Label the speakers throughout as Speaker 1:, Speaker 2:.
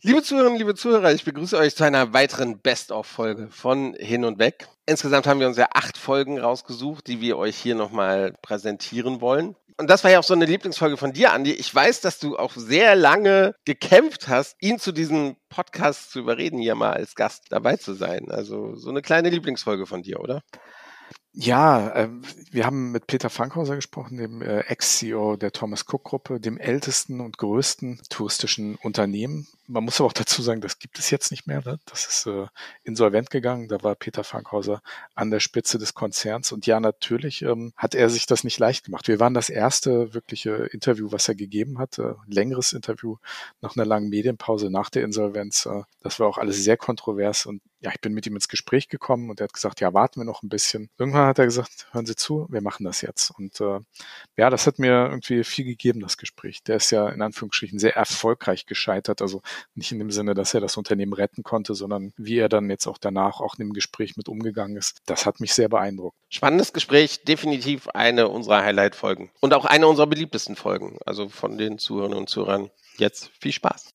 Speaker 1: Liebe Zuhörerinnen, liebe Zuhörer, ich begrüße euch zu einer weiteren Best-of-Folge von Hin und Weg. Insgesamt haben wir uns ja acht Folgen rausgesucht, die wir euch hier nochmal präsentieren wollen. Und das war ja auch so eine Lieblingsfolge von dir, Andi. Ich weiß, dass du auch sehr lange gekämpft hast, ihn zu diesem Podcast zu überreden, hier mal als Gast dabei zu sein. Also so eine kleine Lieblingsfolge von dir, oder?
Speaker 2: Ja, äh, wir haben mit Peter Fankhauser gesprochen, dem äh, Ex-CEO der Thomas Cook Gruppe, dem ältesten und größten touristischen Unternehmen. Man muss aber auch dazu sagen, das gibt es jetzt nicht mehr. Ne? Das ist äh, insolvent gegangen. Da war Peter Fankhauser an der Spitze des Konzerns. Und ja, natürlich ähm, hat er sich das nicht leicht gemacht. Wir waren das erste wirkliche Interview, was er gegeben hat. Äh, längeres Interview nach einer langen Medienpause nach der Insolvenz. Äh, das war auch alles sehr kontrovers und ja, ich bin mit ihm ins Gespräch gekommen und er hat gesagt, ja, warten wir noch ein bisschen. Irgendwann hat er gesagt, hören Sie zu, wir machen das jetzt. Und äh, ja, das hat mir irgendwie viel gegeben, das Gespräch. Der ist ja in Anführungsstrichen sehr erfolgreich gescheitert. Also nicht in dem Sinne, dass er das Unternehmen retten konnte, sondern wie er dann jetzt auch danach auch in dem Gespräch mit umgegangen ist. Das hat mich sehr beeindruckt.
Speaker 1: Spannendes Gespräch, definitiv eine unserer Highlight-Folgen. Und auch eine unserer beliebtesten Folgen. Also von den Zuhörern und Zuhörern. Jetzt viel Spaß.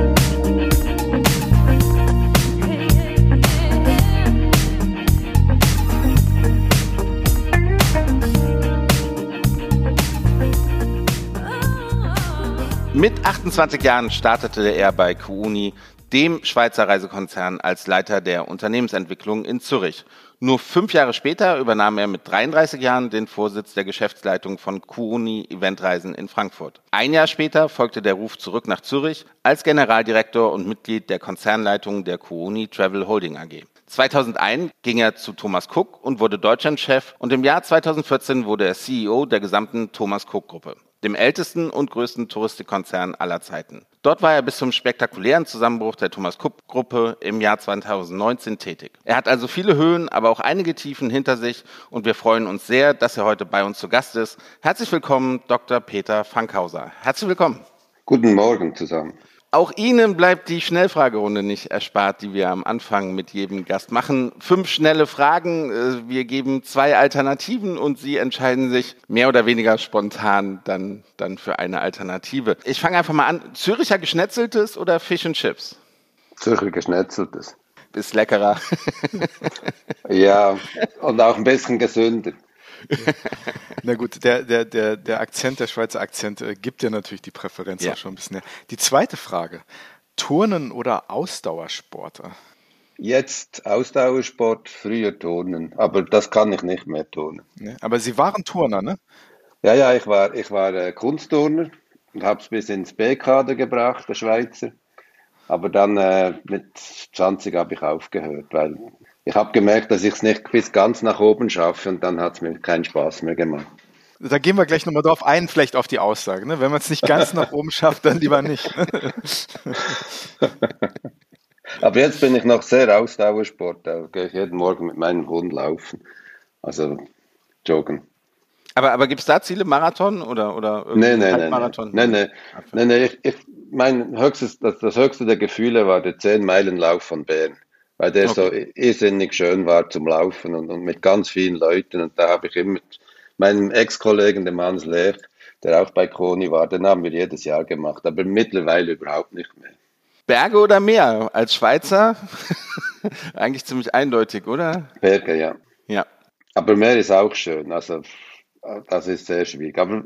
Speaker 1: Mit 28 Jahren startete er bei Kuuni, dem Schweizer Reisekonzern, als Leiter der Unternehmensentwicklung in Zürich. Nur fünf Jahre später übernahm er mit 33 Jahren den Vorsitz der Geschäftsleitung von Kuuni Eventreisen in Frankfurt. Ein Jahr später folgte der Ruf zurück nach Zürich als Generaldirektor und Mitglied der Konzernleitung der Kuuni Travel Holding AG. 2001 ging er zu Thomas Cook und wurde Deutschlandchef und im Jahr 2014 wurde er CEO der gesamten Thomas Cook Gruppe dem ältesten und größten Touristikkonzern aller Zeiten. Dort war er bis zum spektakulären Zusammenbruch der Thomas Cook Gruppe im Jahr 2019 tätig. Er hat also viele Höhen, aber auch einige Tiefen hinter sich und wir freuen uns sehr, dass er heute bei uns zu Gast ist. Herzlich willkommen, Dr. Peter Fankhauser. Herzlich willkommen.
Speaker 3: Guten Morgen zusammen.
Speaker 1: Auch Ihnen bleibt die Schnellfragerunde nicht erspart, die wir am Anfang mit jedem Gast machen. Fünf schnelle Fragen. Äh, wir geben zwei Alternativen und Sie entscheiden sich mehr oder weniger spontan dann, dann für eine Alternative. Ich fange einfach mal an. Züricher Geschnetzeltes oder Fish and Chips?
Speaker 3: Zürcher Geschnetzeltes.
Speaker 1: Ist leckerer.
Speaker 3: ja, und auch ein bisschen gesünder.
Speaker 2: Na gut, der, der, der, der Akzent, der Schweizer Akzent, äh, gibt dir natürlich die Präferenz ja. auch schon ein bisschen. Mehr. Die zweite Frage: Turnen oder Ausdauersporter?
Speaker 3: Jetzt Ausdauersport, früher Turnen, aber das kann ich nicht mehr turnen.
Speaker 2: Ne? Aber Sie waren Turner, ne?
Speaker 3: Ja, ja, ich war, ich war äh, Kunstturner und habe es bis ins B-Kader gebracht, der Schweizer. Aber dann äh, mit 20 habe ich aufgehört, weil ich habe gemerkt, dass ich es nicht bis ganz nach oben schaffe und dann hat es mir keinen Spaß mehr gemacht.
Speaker 2: Da gehen wir gleich nochmal drauf ein, vielleicht auf die Aussage. Ne? Wenn man es nicht ganz nach oben schafft, dann lieber nicht.
Speaker 3: Aber jetzt bin ich noch sehr Ausdauersport. Da gehe ich jeden Morgen mit meinem Hund laufen. Also joggen.
Speaker 1: Aber, aber gibt es da Ziele, Marathon oder, oder
Speaker 3: nee, nee, nee, Marathon? Nein, nein, nein, nee, ich, ich, mein höchstes, das, das höchste der Gefühle war der 10-Meilen-Lauf von Bern weil der okay. so irrsinnig schön war zum Laufen und, und, mit ganz vielen Leuten. Und da habe ich immer mit meinem Ex-Kollegen, dem Hans Lech, der auch bei Koni war, den haben wir jedes Jahr gemacht, aber mittlerweile überhaupt nicht mehr.
Speaker 1: Berge oder Meer? Als Schweizer eigentlich ziemlich eindeutig, oder?
Speaker 3: Berge, ja.
Speaker 1: Ja.
Speaker 3: Aber Meer ist auch schön, also das ist sehr schwierig. Aber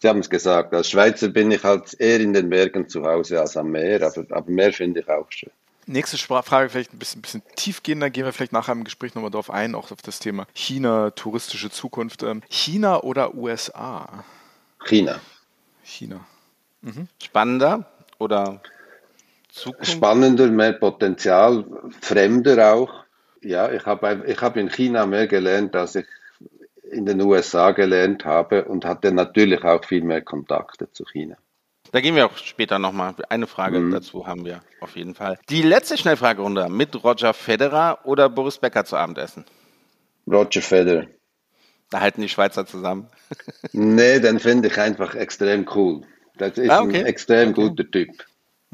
Speaker 3: Sie haben es gesagt, als Schweizer bin ich halt eher in den Bergen zu Hause als am Meer, aber, aber Meer finde ich auch schön.
Speaker 2: Nächste Frage vielleicht ein bisschen, ein bisschen tiefgehender, gehen wir vielleicht nachher im Gespräch nochmal drauf ein, auch auf das Thema China, touristische Zukunft. Ähm, China oder USA?
Speaker 3: China.
Speaker 2: China.
Speaker 1: Mhm. Spannender oder
Speaker 3: Zukunft? Spannender, mehr Potenzial, fremder auch. Ja, ich habe ich hab in China mehr gelernt, als ich in den USA gelernt habe und hatte natürlich auch viel mehr Kontakte zu China.
Speaker 1: Da gehen wir auch später nochmal. Eine Frage mhm. dazu haben wir auf jeden Fall. Die letzte Schnellfragerunde mit Roger Federer oder Boris Becker zu Abendessen?
Speaker 3: Roger Federer.
Speaker 1: Da halten die Schweizer zusammen.
Speaker 3: nee, den finde ich einfach extrem cool. Das ist ah, okay. ein extrem okay. guter Typ.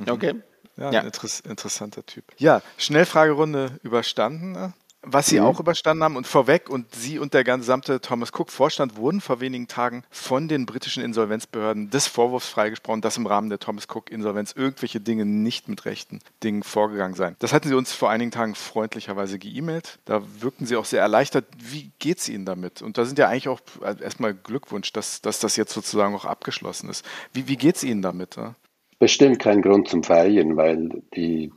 Speaker 2: Okay. Ja, ja. Ein interessanter Typ. Ja, Schnellfragerunde überstanden. Was Sie mhm. auch überstanden haben und vorweg und Sie und der gesamte Thomas Cook Vorstand wurden vor wenigen Tagen von den britischen Insolvenzbehörden des Vorwurfs freigesprochen, dass im Rahmen der Thomas Cook Insolvenz irgendwelche Dinge nicht mit rechten Dingen vorgegangen seien. Das hatten Sie uns vor einigen Tagen freundlicherweise geemailt. Da wirkten Sie auch sehr erleichtert. Wie geht es Ihnen damit? Und da sind ja eigentlich auch äh, erstmal Glückwunsch, dass, dass das jetzt sozusagen auch abgeschlossen ist. Wie, wie geht es Ihnen damit?
Speaker 3: Bestimmt kein Grund zum Feiern, weil die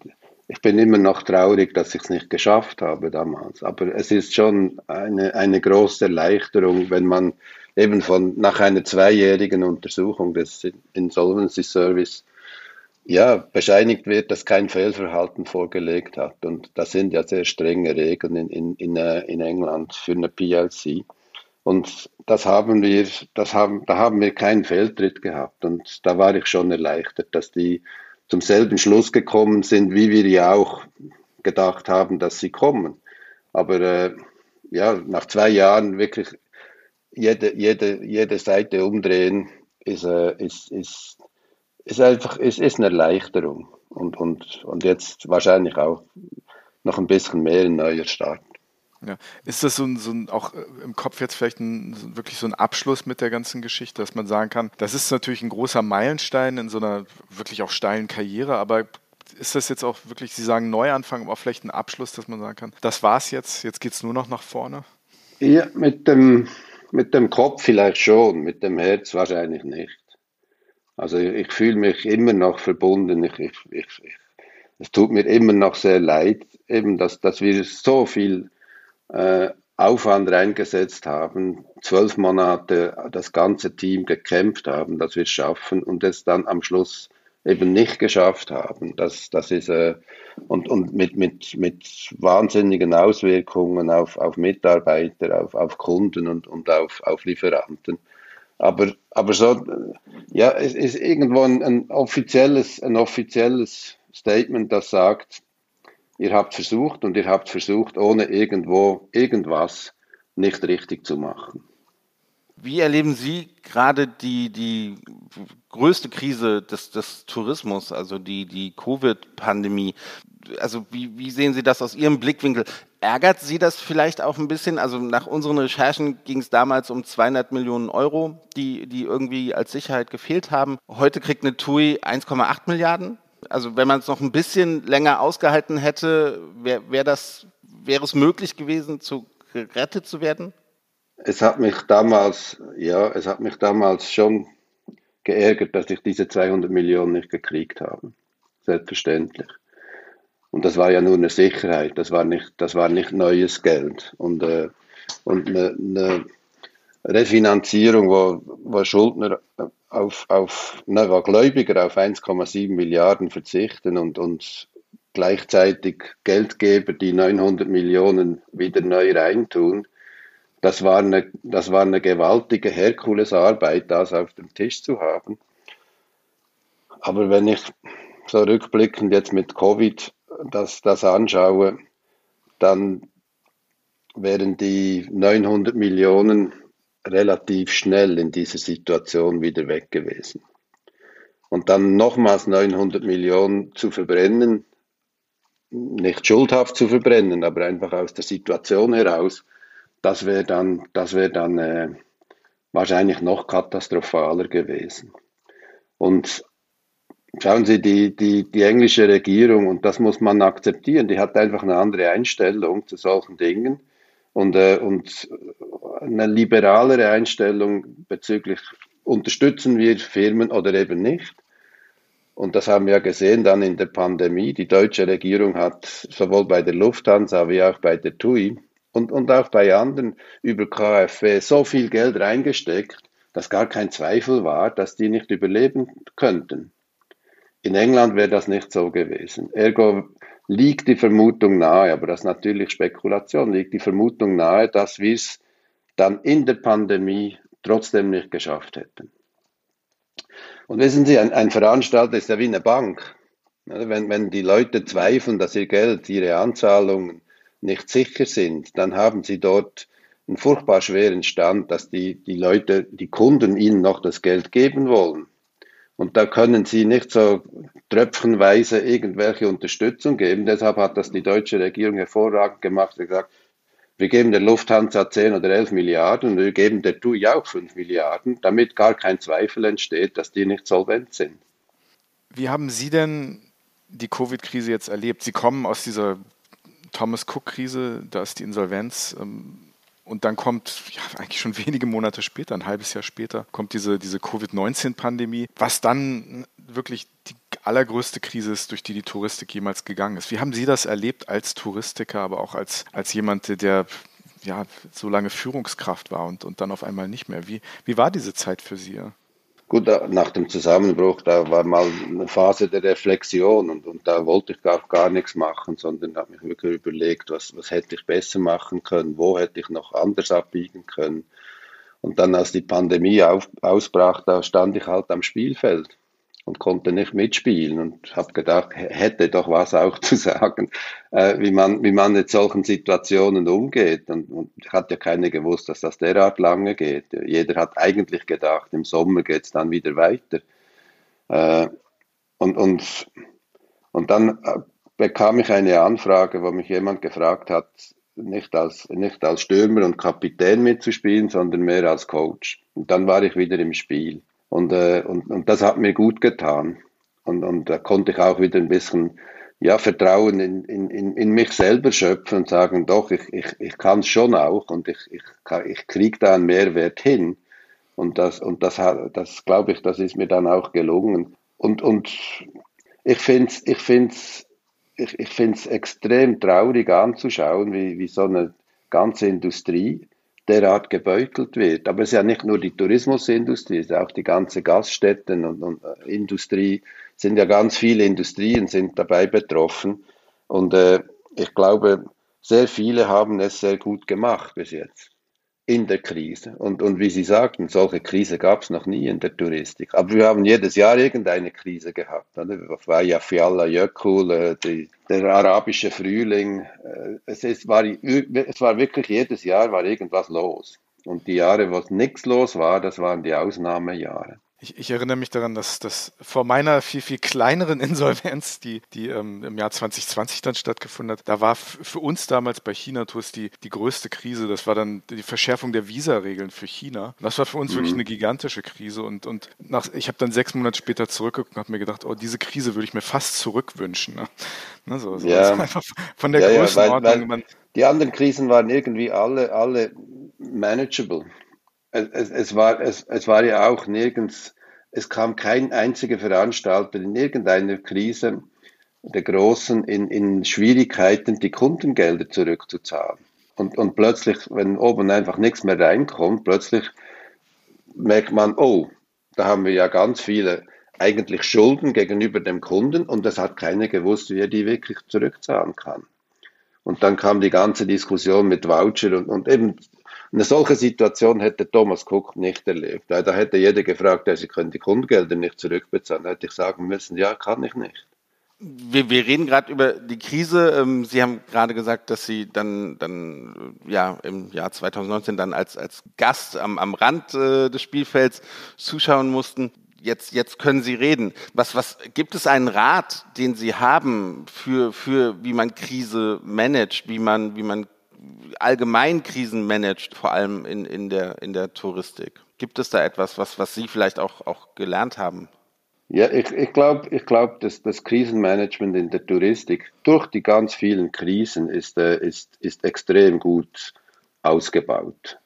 Speaker 3: ich bin immer noch traurig, dass ich es nicht geschafft habe damals. Aber es ist schon eine, eine große Erleichterung, wenn man eben von nach einer zweijährigen Untersuchung des Insolvency Service ja, bescheinigt wird, dass kein Fehlverhalten vorgelegt hat. Und das sind ja sehr strenge Regeln in, in, in, äh, in England für eine PLC. Und das haben wir, das haben, da haben wir keinen Fehltritt gehabt. Und da war ich schon erleichtert, dass die zum selben Schluss gekommen sind, wie wir ja auch gedacht haben, dass sie kommen. Aber äh, ja, nach zwei Jahren wirklich jede, jede, jede Seite umdrehen, ist, äh, ist, ist, ist einfach ist, ist eine Erleichterung. Und, und, und jetzt wahrscheinlich auch noch ein bisschen mehr ein neuer Start.
Speaker 2: Ja. Ist das so ein, so ein, auch äh, im Kopf jetzt vielleicht ein, wirklich so ein Abschluss mit der ganzen Geschichte, dass man sagen kann, das ist natürlich ein großer Meilenstein in so einer wirklich auch steilen Karriere, aber ist das jetzt auch wirklich, Sie sagen Neuanfang, aber vielleicht ein Abschluss, dass man sagen kann, das war's jetzt, jetzt geht es nur noch nach vorne?
Speaker 3: Ja, mit dem, mit dem Kopf vielleicht schon, mit dem Herz wahrscheinlich nicht. Also ich, ich fühle mich immer noch verbunden. Ich, ich, ich, es tut mir immer noch sehr leid, eben, dass, dass wir so viel äh, Aufwand reingesetzt haben, zwölf Monate das ganze Team gekämpft haben, dass wir es schaffen und es dann am Schluss eben nicht geschafft haben. Das, das ist äh, und, und mit, mit, mit wahnsinnigen Auswirkungen auf, auf Mitarbeiter, auf, auf Kunden und, und auf, auf Lieferanten. Aber, aber so, ja, es ist irgendwo ein, ein offizielles, ein offizielles Statement, das sagt, Ihr habt versucht und ihr habt versucht, ohne irgendwo irgendwas nicht richtig zu machen.
Speaker 1: Wie erleben Sie gerade die, die größte Krise des, des Tourismus, also die, die Covid-Pandemie? Also wie, wie sehen Sie das aus Ihrem Blickwinkel? Ärgert Sie das vielleicht auch ein bisschen? Also nach unseren Recherchen ging es damals um 200 Millionen Euro, die, die irgendwie als Sicherheit gefehlt haben. Heute kriegt eine TUI 1,8 Milliarden also wenn man es noch ein bisschen länger ausgehalten hätte, wäre wär das, es möglich gewesen, zu gerettet zu werden?
Speaker 3: Es hat mich damals, ja, es hat mich damals schon geärgert, dass ich diese 200 Millionen nicht gekriegt habe. Selbstverständlich. Und das war ja nur eine Sicherheit, das war nicht, das war nicht neues Geld. Und, äh, und eine, eine Refinanzierung, wo, wo Schuldner auf, auf wo Gläubiger auf 1,7 Milliarden verzichten und, und gleichzeitig Geldgeber, die 900 Millionen wieder neu reintun, das war eine, das war eine gewaltige Herkulesarbeit, das auf dem Tisch zu haben. Aber wenn ich so rückblickend jetzt mit Covid das, das anschaue, dann wären die 900 Millionen relativ schnell in dieser Situation wieder weg gewesen. Und dann nochmals 900 Millionen zu verbrennen, nicht schuldhaft zu verbrennen, aber einfach aus der Situation heraus, das wäre dann, das wäre dann äh, wahrscheinlich noch katastrophaler gewesen. Und schauen Sie, die, die, die englische Regierung, und das muss man akzeptieren, die hat einfach eine andere Einstellung zu solchen Dingen und, äh, und eine liberalere Einstellung bezüglich unterstützen wir Firmen oder eben nicht. Und das haben wir ja gesehen dann in der Pandemie. Die deutsche Regierung hat sowohl bei der Lufthansa wie auch bei der TUI und, und auch bei anderen über KfW so viel Geld reingesteckt, dass gar kein Zweifel war, dass die nicht überleben könnten. In England wäre das nicht so gewesen. Ergo liegt die Vermutung nahe, aber das ist natürlich Spekulation, liegt die Vermutung nahe, dass wir es dann in der Pandemie trotzdem nicht geschafft hätten. Und wissen Sie, ein, ein Veranstalter ist ja wie eine Bank. Wenn, wenn die Leute zweifeln, dass ihr Geld, ihre Anzahlungen nicht sicher sind, dann haben sie dort einen furchtbar schweren Stand, dass die, die Leute, die Kunden ihnen noch das Geld geben wollen. Und da können sie nicht so tröpfchenweise irgendwelche Unterstützung geben. Deshalb hat das die deutsche Regierung hervorragend gemacht und gesagt, wir geben der Lufthansa 10 oder 11 Milliarden und wir geben der TUI auch 5 Milliarden, damit gar kein Zweifel entsteht, dass die nicht solvent sind.
Speaker 2: Wie haben Sie denn die Covid-Krise jetzt erlebt? Sie kommen aus dieser Thomas Cook-Krise, da ist die Insolvenz. Ähm, und dann kommt, ja, eigentlich schon wenige Monate später, ein halbes Jahr später, kommt diese, diese Covid-19-Pandemie, was dann wirklich die allergrößte Krise ist, durch die die Touristik jemals gegangen ist. Wie haben Sie das erlebt als Touristiker, aber auch als, als jemand, der ja, so lange Führungskraft war und, und dann auf einmal nicht mehr? Wie, wie war diese Zeit für Sie?
Speaker 3: Gut, nach dem Zusammenbruch, da war mal eine Phase der Reflexion und, und da wollte ich gar, gar nichts machen, sondern habe mich wirklich überlegt, was, was hätte ich besser machen können, wo hätte ich noch anders abbiegen können. Und dann, als die Pandemie auf, ausbrach, da stand ich halt am Spielfeld und konnte nicht mitspielen und habe gedacht, hätte doch was auch zu sagen, äh, wie, man, wie man mit solchen Situationen umgeht. Und, und hat ja keiner gewusst, dass das derart lange geht. Jeder hat eigentlich gedacht, im Sommer geht es dann wieder weiter. Äh, und, und, und dann äh, bekam ich eine Anfrage, wo mich jemand gefragt hat, nicht als, nicht als Stürmer und Kapitän mitzuspielen, sondern mehr als Coach. Und dann war ich wieder im Spiel. Und, äh, und, und das hat mir gut getan. Und, und da konnte ich auch wieder ein bisschen ja, Vertrauen in, in, in mich selber schöpfen und sagen, doch, ich, ich, ich kann es schon auch und ich, ich, ich kriege da einen Mehrwert hin. Und das, und das, das glaube ich, das ist mir dann auch gelungen. Und, und ich finde es ich find's, ich, ich find's extrem traurig anzuschauen, wie, wie so eine ganze Industrie derart gebeutelt wird. Aber es ist ja nicht nur die Tourismusindustrie, es ist auch die ganze Gaststätten und, und äh, Industrie, sind ja ganz viele Industrien sind dabei betroffen. Und äh, ich glaube, sehr viele haben es sehr gut gemacht bis jetzt in der Krise. Und, und wie Sie sagten, solche Krise gab es noch nie in der Touristik. Aber wir haben jedes Jahr irgendeine Krise gehabt. Oder? War ja Fiala Jökul, äh, die, der arabische Frühling. Äh, es, es, war, es war wirklich jedes Jahr war irgendwas los. Und die Jahre, wo nichts los war, das waren die Ausnahmejahre.
Speaker 2: Ich, ich, erinnere mich daran, dass, dass vor meiner viel, viel kleineren Insolvenz, die, die ähm, im Jahr 2020 dann stattgefunden hat, da war für uns damals bei China Tours die, die größte Krise. Das war dann die Verschärfung der Visaregeln für China. Das war für uns mhm. wirklich eine gigantische Krise. Und, und nach, ich habe dann sechs Monate später zurückgeguckt und habe mir gedacht, oh, diese Krise würde ich mir fast zurückwünschen. Ne?
Speaker 3: Ne, so, so. Ja. einfach von der ja, Größenordnung. Ja, weil, weil die anderen Krisen waren irgendwie alle, alle manageable es, es, war, es, es war ja auch nirgends, es kam kein einziger Veranstalter in irgendeiner Krise der Großen in, in Schwierigkeiten, die Kundengelder zurückzuzahlen. Und, und plötzlich, wenn oben einfach nichts mehr reinkommt, plötzlich merkt man, oh, da haben wir ja ganz viele eigentlich Schulden gegenüber dem Kunden und das hat keiner gewusst, wie er die wirklich zurückzahlen kann. Und dann kam die ganze Diskussion mit Voucher und, und eben eine solche Situation hätte Thomas Cook nicht erlebt. Da hätte jeder gefragt, Sie können die Kundengelder nicht zurückbezahlen. Da hätte ich sagen müssen, ja, kann ich nicht.
Speaker 1: Wir, wir reden gerade über die Krise. Ähm, Sie haben gerade gesagt, dass Sie dann, dann ja im Jahr 2019 dann als, als Gast am, am Rand äh, des Spielfelds zuschauen mussten. Jetzt, jetzt können Sie reden. Was, was gibt es einen Rat, den Sie haben für, für wie man Krise managt, wie man, wie man allgemein Krisen managt, vor allem in, in, der, in der Touristik? Gibt es da etwas, was, was Sie vielleicht auch, auch gelernt haben?
Speaker 3: Ja, ich, ich glaube, ich glaub, dass das Krisenmanagement in der Touristik durch die ganz vielen Krisen ist, äh, ist, ist extrem gut ausgebaut.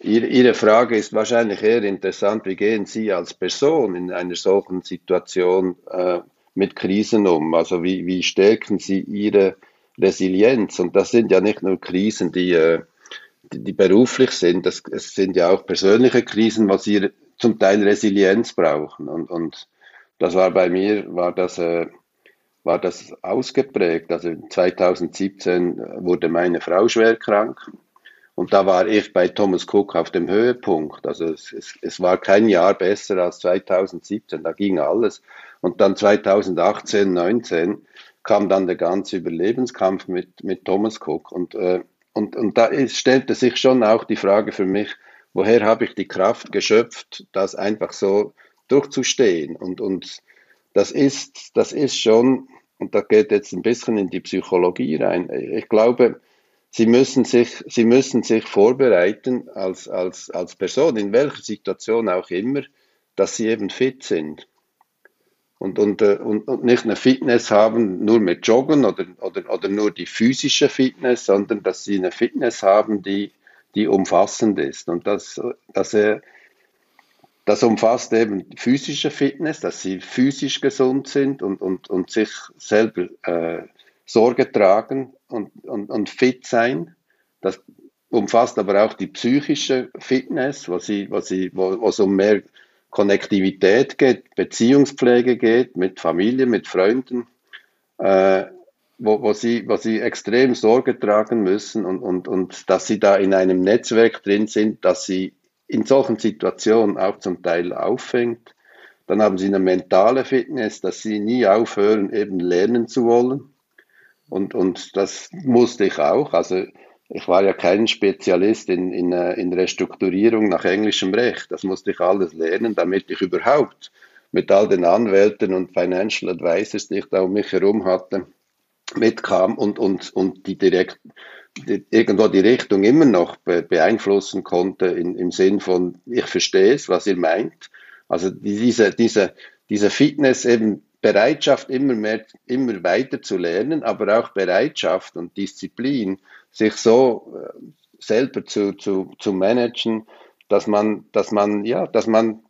Speaker 3: Ihre, Frage ist wahrscheinlich eher interessant, wie gehen Sie als Person in einer solchen Situation äh, mit Krisen um? Also wie, wie stärken Sie Ihre Resilienz. Und das sind ja nicht nur Krisen, die, äh, die, die beruflich sind, das, es sind ja auch persönliche Krisen, was sie zum Teil Resilienz brauchen. Und, und das war bei mir, war das, äh, war das ausgeprägt. Also 2017 wurde meine Frau schwer krank. Und da war ich bei Thomas Cook auf dem Höhepunkt. Also es, es, es war kein Jahr besser als 2017, da ging alles. Und dann 2018, 19 kam dann der ganze Überlebenskampf mit, mit Thomas Cook. Und, äh, und, und da ist, stellte sich schon auch die Frage für mich, woher habe ich die Kraft geschöpft, das einfach so durchzustehen. Und, und das, ist, das ist schon, und da geht jetzt ein bisschen in die Psychologie rein, ich glaube, Sie müssen sich, sie müssen sich vorbereiten als, als, als Person, in welcher Situation auch immer, dass sie eben fit sind. Und, und, äh, und, und nicht eine Fitness haben nur mit Joggen oder, oder, oder nur die physische Fitness, sondern dass sie eine Fitness haben, die, die umfassend ist. Und das, das, das umfasst eben physische Fitness, dass sie physisch gesund sind und, und, und sich selber äh, Sorge tragen und, und, und fit sein. Das umfasst aber auch die psychische Fitness, wo, sie, wo, sie, wo, wo um mehr Konnektivität geht, Beziehungspflege geht, mit Familie, mit Freunden, äh, wo, wo, sie, wo sie extrem Sorge tragen müssen und, und, und dass sie da in einem Netzwerk drin sind, dass sie in solchen Situationen auch zum Teil auffängt. Dann haben sie eine mentale Fitness, dass sie nie aufhören, eben lernen zu wollen. Und, und das musste ich auch. Also ich war ja kein Spezialist in, in, äh, in Restrukturierung nach englischem Recht. Das musste ich alles lernen, damit ich überhaupt mit all den Anwälten und Financial Advisors, die ich da um mich herum hatte, mitkam und, und, und die direkt die, irgendwo die Richtung immer noch be, beeinflussen konnte in, im Sinn von, ich verstehe es, was ihr meint. Also diese, diese, diese Fitness eben Bereitschaft, immer mehr, immer weiter zu lernen, aber auch Bereitschaft und Disziplin, sich so äh, selber zu, zu, zu managen, dass man, dass man, ja, dass man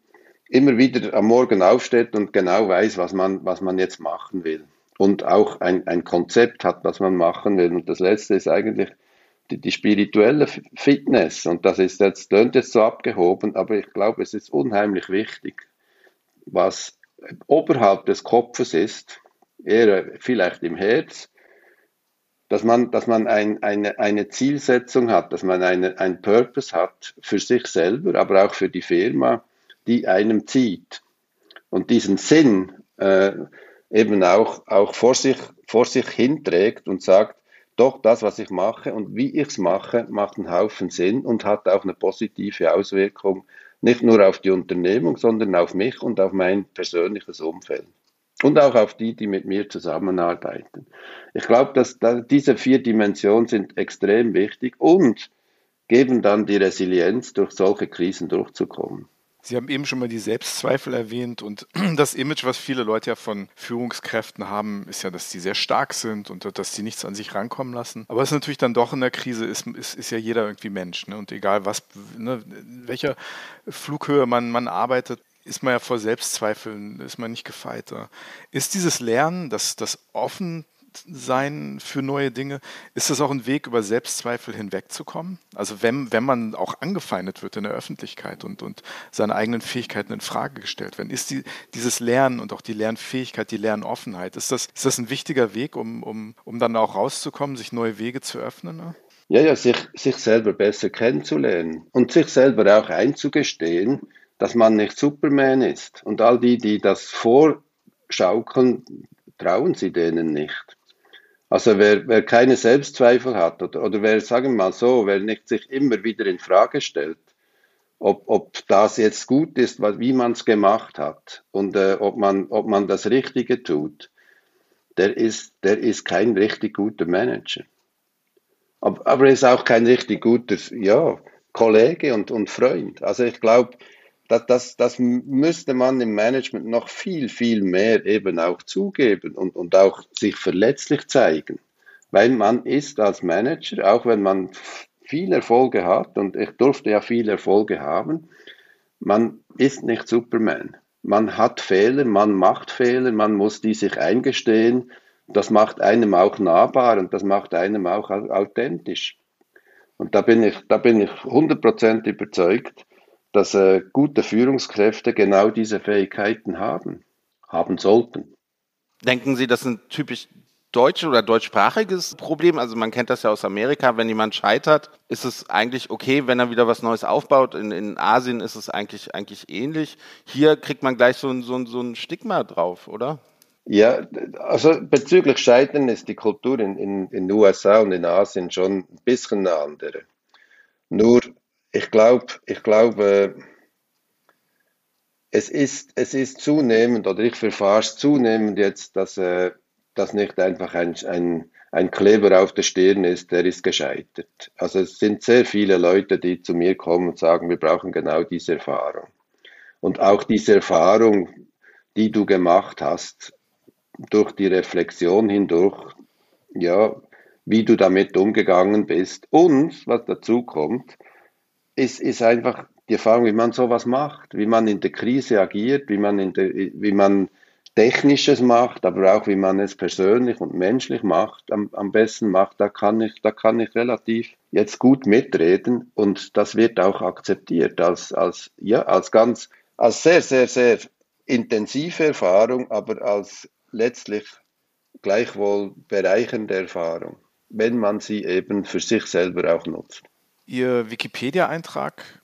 Speaker 3: immer wieder am Morgen aufsteht und genau weiß, was man, was man jetzt machen will. Und auch ein, ein Konzept hat, was man machen will. Und das letzte ist eigentlich die, die spirituelle Fitness. Und das ist jetzt, klingt jetzt so abgehoben, aber ich glaube, es ist unheimlich wichtig, was oberhalb des Kopfes ist, eher vielleicht im Herz, dass man, dass man ein, eine, eine Zielsetzung hat, dass man eine, ein Purpose hat für sich selber, aber auch für die Firma, die einem zieht. Und diesen Sinn äh, eben auch, auch vor, sich, vor sich hinträgt und sagt, doch das, was ich mache und wie ich es mache, macht einen Haufen Sinn und hat auch eine positive Auswirkung nicht nur auf die Unternehmung, sondern auf mich und auf mein persönliches Umfeld. Und auch auf die, die mit mir zusammenarbeiten. Ich glaube, dass diese vier Dimensionen sind extrem wichtig und geben dann die Resilienz, durch solche Krisen durchzukommen.
Speaker 2: Sie haben eben schon mal die Selbstzweifel erwähnt und das Image, was viele Leute ja von Führungskräften haben, ist ja, dass die sehr stark sind und dass die nichts an sich rankommen lassen. Aber es ist natürlich dann doch in der Krise, ist, ist, ist ja jeder irgendwie Mensch. Ne? Und egal was, ne, welcher Flughöhe man, man arbeitet, ist man ja vor Selbstzweifeln, ist man nicht gefeit. Ist dieses Lernen, das, das offen sein für neue Dinge. Ist das auch ein Weg, über Selbstzweifel hinwegzukommen? Also wenn, wenn man auch angefeindet wird in der Öffentlichkeit und, und seine eigenen Fähigkeiten in Frage gestellt werden, ist die, dieses Lernen und auch die Lernfähigkeit, die Lernoffenheit, ist das, ist das ein wichtiger Weg, um, um, um dann auch rauszukommen, sich neue Wege zu öffnen? Ne?
Speaker 3: Ja, ja, sich, sich selber besser kennenzulernen und sich selber auch einzugestehen, dass man nicht Superman ist. Und all die, die das vorschaukeln, trauen sie denen nicht. Also wer, wer keine Selbstzweifel hat oder, oder wer, sagen wir mal so, wer nicht sich immer wieder in Frage stellt, ob, ob das jetzt gut ist, wie man es gemacht hat und äh, ob, man, ob man das Richtige tut, der ist, der ist kein richtig guter Manager. Aber, er ist auch kein richtig guter ja, Kollege und, und Freund. Also ich glaube, das, das, das müsste man im Management noch viel, viel mehr eben auch zugeben und, und auch sich verletzlich zeigen. Weil man ist als Manager, auch wenn man viel Erfolge hat, und ich durfte ja viel Erfolge haben, man ist nicht Superman. Man hat Fehler, man macht Fehler, man muss die sich eingestehen. Das macht einem auch nahbar und das macht einem auch authentisch. Und da bin ich, da bin ich 100% überzeugt, dass äh, gute Führungskräfte genau diese Fähigkeiten haben, haben sollten.
Speaker 1: Denken Sie, das ist ein typisch deutsches oder deutschsprachiges Problem? Also man kennt das ja aus Amerika, wenn jemand scheitert, ist es eigentlich okay, wenn er wieder was Neues aufbaut. In, in Asien ist es eigentlich, eigentlich ähnlich. Hier kriegt man gleich so ein, so, ein, so ein Stigma drauf, oder?
Speaker 3: Ja, also bezüglich Scheitern ist die Kultur in, in, in den USA und in Asien schon ein bisschen eine andere. Nur ich glaube, ich glaube, es ist, es ist zunehmend, oder ich verfahre es zunehmend jetzt, dass, äh, dass nicht einfach ein, ein, ein Kleber auf der Stirn ist, der ist gescheitert. Also es sind sehr viele Leute, die zu mir kommen und sagen, wir brauchen genau diese Erfahrung. Und auch diese Erfahrung, die du gemacht hast, durch die Reflexion hindurch, ja, wie du damit umgegangen bist. Und was dazu kommt, ist, ist einfach die Erfahrung, wie man sowas macht, wie man in der Krise agiert, wie man, in der, wie man Technisches macht, aber auch wie man es persönlich und menschlich macht, am, am besten macht, da kann ich, da kann ich relativ jetzt gut mitreden und das wird auch akzeptiert als, als, ja, als ganz, als sehr, sehr, sehr intensive Erfahrung, aber als letztlich gleichwohl bereichernde Erfahrung, wenn man sie eben für sich selber auch nutzt.
Speaker 2: Ihr Wikipedia-Eintrag